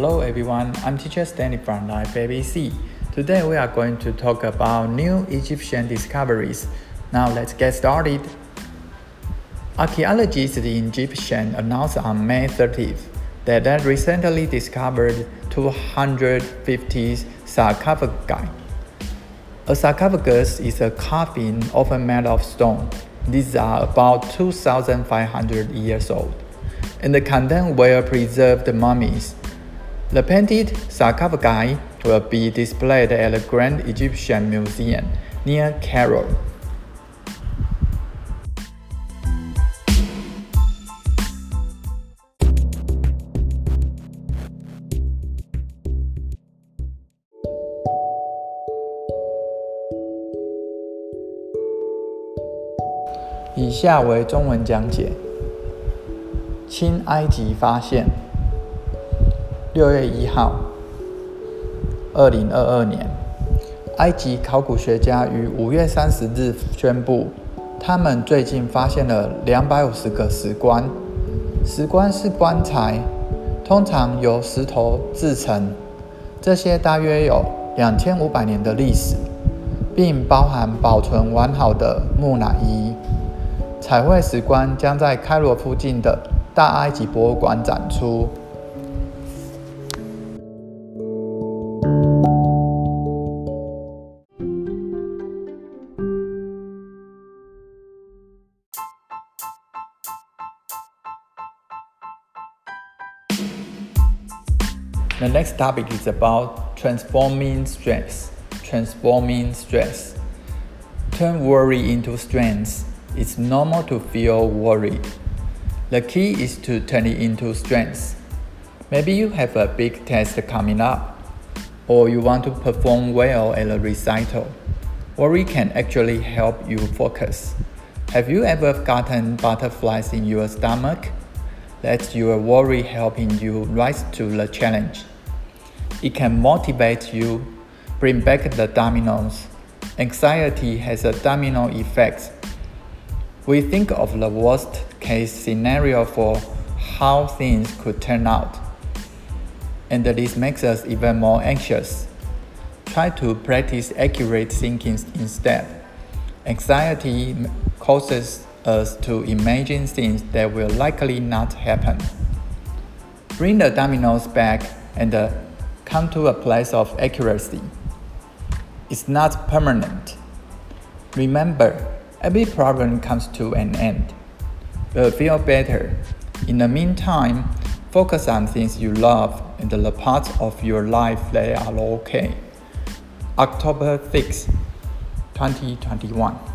Hello everyone, I'm teacher Stanley from Life ABC. Today we are going to talk about new Egyptian discoveries. Now let's get started. Archaeologists in Egyptian announced on May 30th that they recently discovered 250 sarcophagi. A sarcophagus is a coffin often made of stone. These are about 2,500 years old and contain well-preserved mummies. The painted sarcophagi will be displayed at the Grand Egyptian Museum near Cairo. 以下为中文讲解。新埃及发现，六月一号，二零二二年，埃及考古学家于五月三十日宣布，他们最近发现了两百五十个石棺。石棺是棺材，通常由石头制成，这些大约有两千五百年的历史，并包含保存完好的木乃伊。彩绘石棺将在开罗附近的大埃及博物馆展出。The next topic is about transforming stress. Transforming stress. Turn worry into strength. It's normal to feel worried. The key is to turn it into strength. Maybe you have a big test coming up, or you want to perform well at a recital. Worry can actually help you focus. Have you ever gotten butterflies in your stomach? That's your worry helping you rise to the challenge. It can motivate you, bring back the dominoes. Anxiety has a domino effect we think of the worst case scenario for how things could turn out, and this makes us even more anxious. Try to practice accurate thinking instead. Anxiety causes us to imagine things that will likely not happen. Bring the dominoes back and uh, come to a place of accuracy. It's not permanent. Remember, Every problem comes to an end. But feel better. In the meantime, focus on things you love and the parts of your life that are okay. October 6, 2021.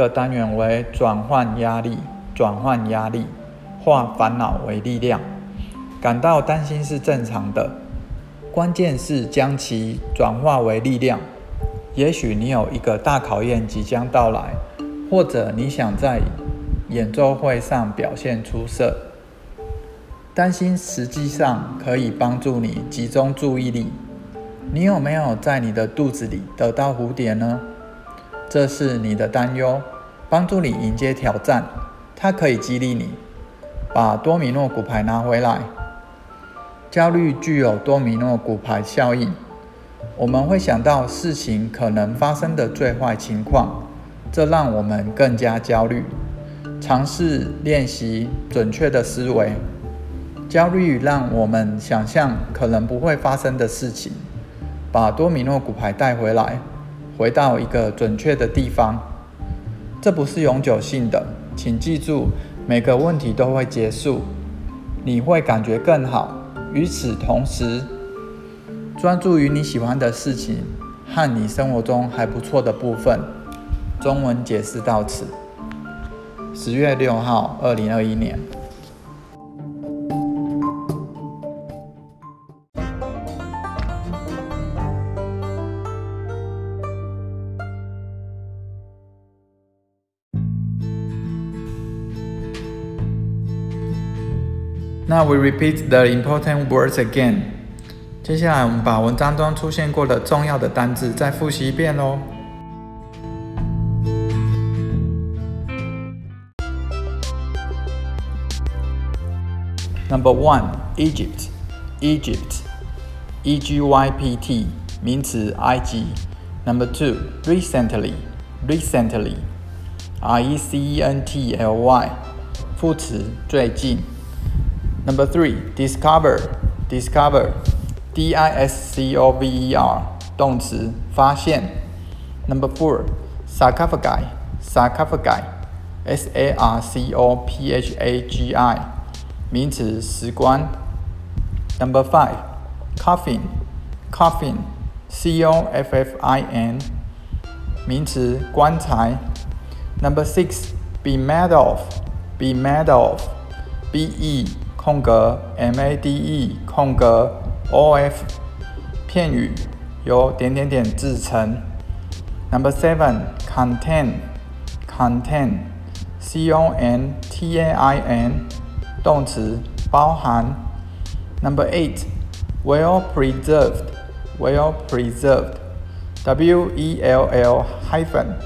个单元为转换压力，转换压力，化烦恼为力量。感到担心是正常的，关键是将其转化为力量。也许你有一个大考验即将到来，或者你想在演奏会上表现出色。担心实际上可以帮助你集中注意力。你有没有在你的肚子里得到蝴蝶呢？这是你的担忧，帮助你迎接挑战。它可以激励你，把多米诺骨牌拿回来。焦虑具有多米诺骨牌效应，我们会想到事情可能发生的最坏情况，这让我们更加焦虑。尝试练习准确的思维。焦虑让我们想象可能不会发生的事情，把多米诺骨牌带回来。回到一个准确的地方，这不是永久性的，请记住，每个问题都会结束，你会感觉更好。与此同时，专注于你喜欢的事情和你生活中还不错的部分。中文解释到此。十月六号，二零二一年。Now we repeat the important words again. 接下来我们把文章中出现过的重要的单字再复习一遍喽。Number one, Egypt, Egypt, E-G-Y-P-T, 名词，埃及。Number two, recently, recently, R-E-C-E-N-T-L-Y, 副词，最近。 Number three, discover, discover, D-I-S-C-O-V-E-R, 动词，发现。Number four, sarcophagi, sarcophagi, S-A-R-C-O-P-H-A-G-I, 名词，石棺。Number five, coffin, coffin, C-O-F-F-I-N, 名词，棺材。Number six, be made of, be made of, B-E 空格 M-A-D-E 空格 O-F 片语由点点点制成。Number seven contain contain C-O-N-T-A-I-N 动词包含。Number eight well preserved well preserved W-E-L-L hyphen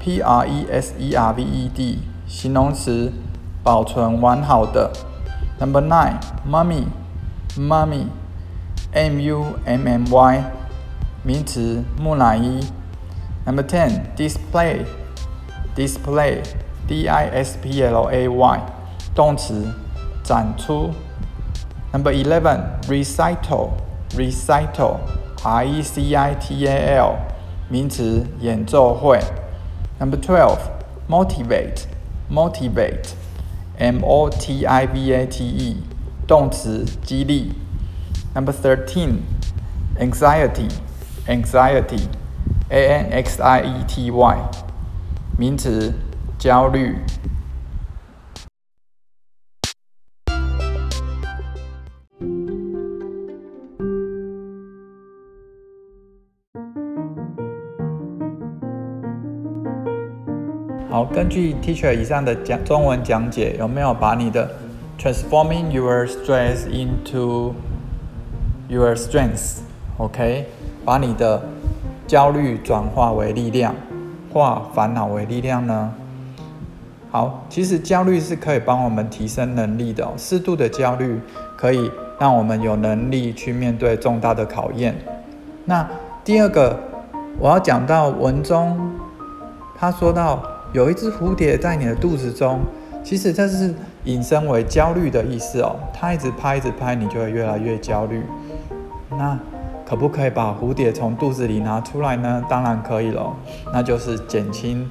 P-R-E-S-E-R-V-E-D 形容词保存完好的。Number nine, mummy, mummy, M-U-M-M-Y, 名词，木乃伊。Number ten, display, display, D-I-S-P-L-A-Y, 动词，展出。Number eleven, recital, recital, R-E-C-I-T-A-L, 名词，演奏会。Number twelve, motivate, motivate. M-O-T-I-V-A-T-E，动词，激励。Number thirteen, anxiety, anxiety, A-N-X-I-E-T-Y，名词，焦虑。 好，根据 Teacher 以上的讲中文讲解，有没有把你的 transforming your stress into your strengths？OK，把你的焦虑转化为力量，化烦恼为力量呢？好，其实焦虑是可以帮我们提升能力的哦，适度的焦虑可以让我们有能力去面对重大的考验。那第二个，我要讲到文中，他说到。有一只蝴蝶在你的肚子中，其实这是引申为焦虑的意思哦。它一直拍，一直拍，你就会越来越焦虑。那可不可以把蝴蝶从肚子里拿出来呢？当然可以咯，那就是减轻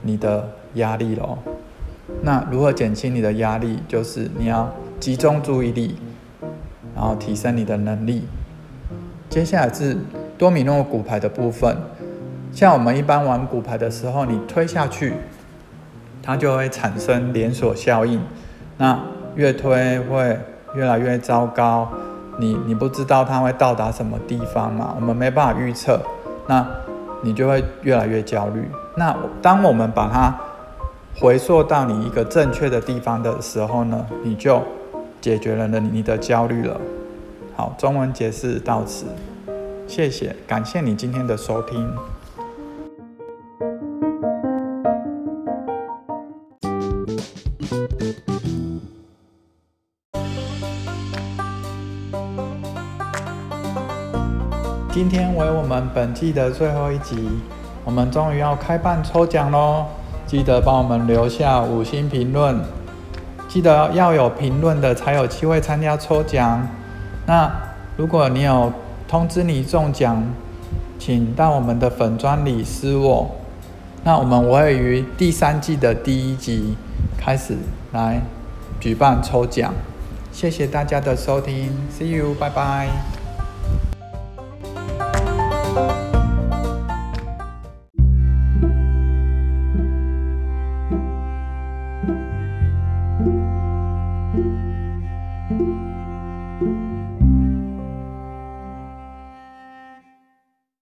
你的压力咯。那如何减轻你的压力？就是你要集中注意力，然后提升你的能力。接下来是多米诺骨牌的部分。像我们一般玩骨牌的时候，你推下去，它就会产生连锁效应。那越推会越来越糟糕，你你不知道它会到达什么地方嘛？我们没办法预测，那你就会越来越焦虑。那当我们把它回溯到你一个正确的地方的时候呢，你就解决了你的焦虑了。好，中文解释到此，谢谢，感谢你今天的收听。今天为我们本季的最后一集，我们终于要开办抽奖喽！记得帮我们留下五星评论，记得要有评论的才有机会参加抽奖。那如果你有通知你中奖，请到我们的粉专里私我。那我们会于第三季的第一集开始来举办抽奖。谢谢大家的收听，See you，拜拜。Bye.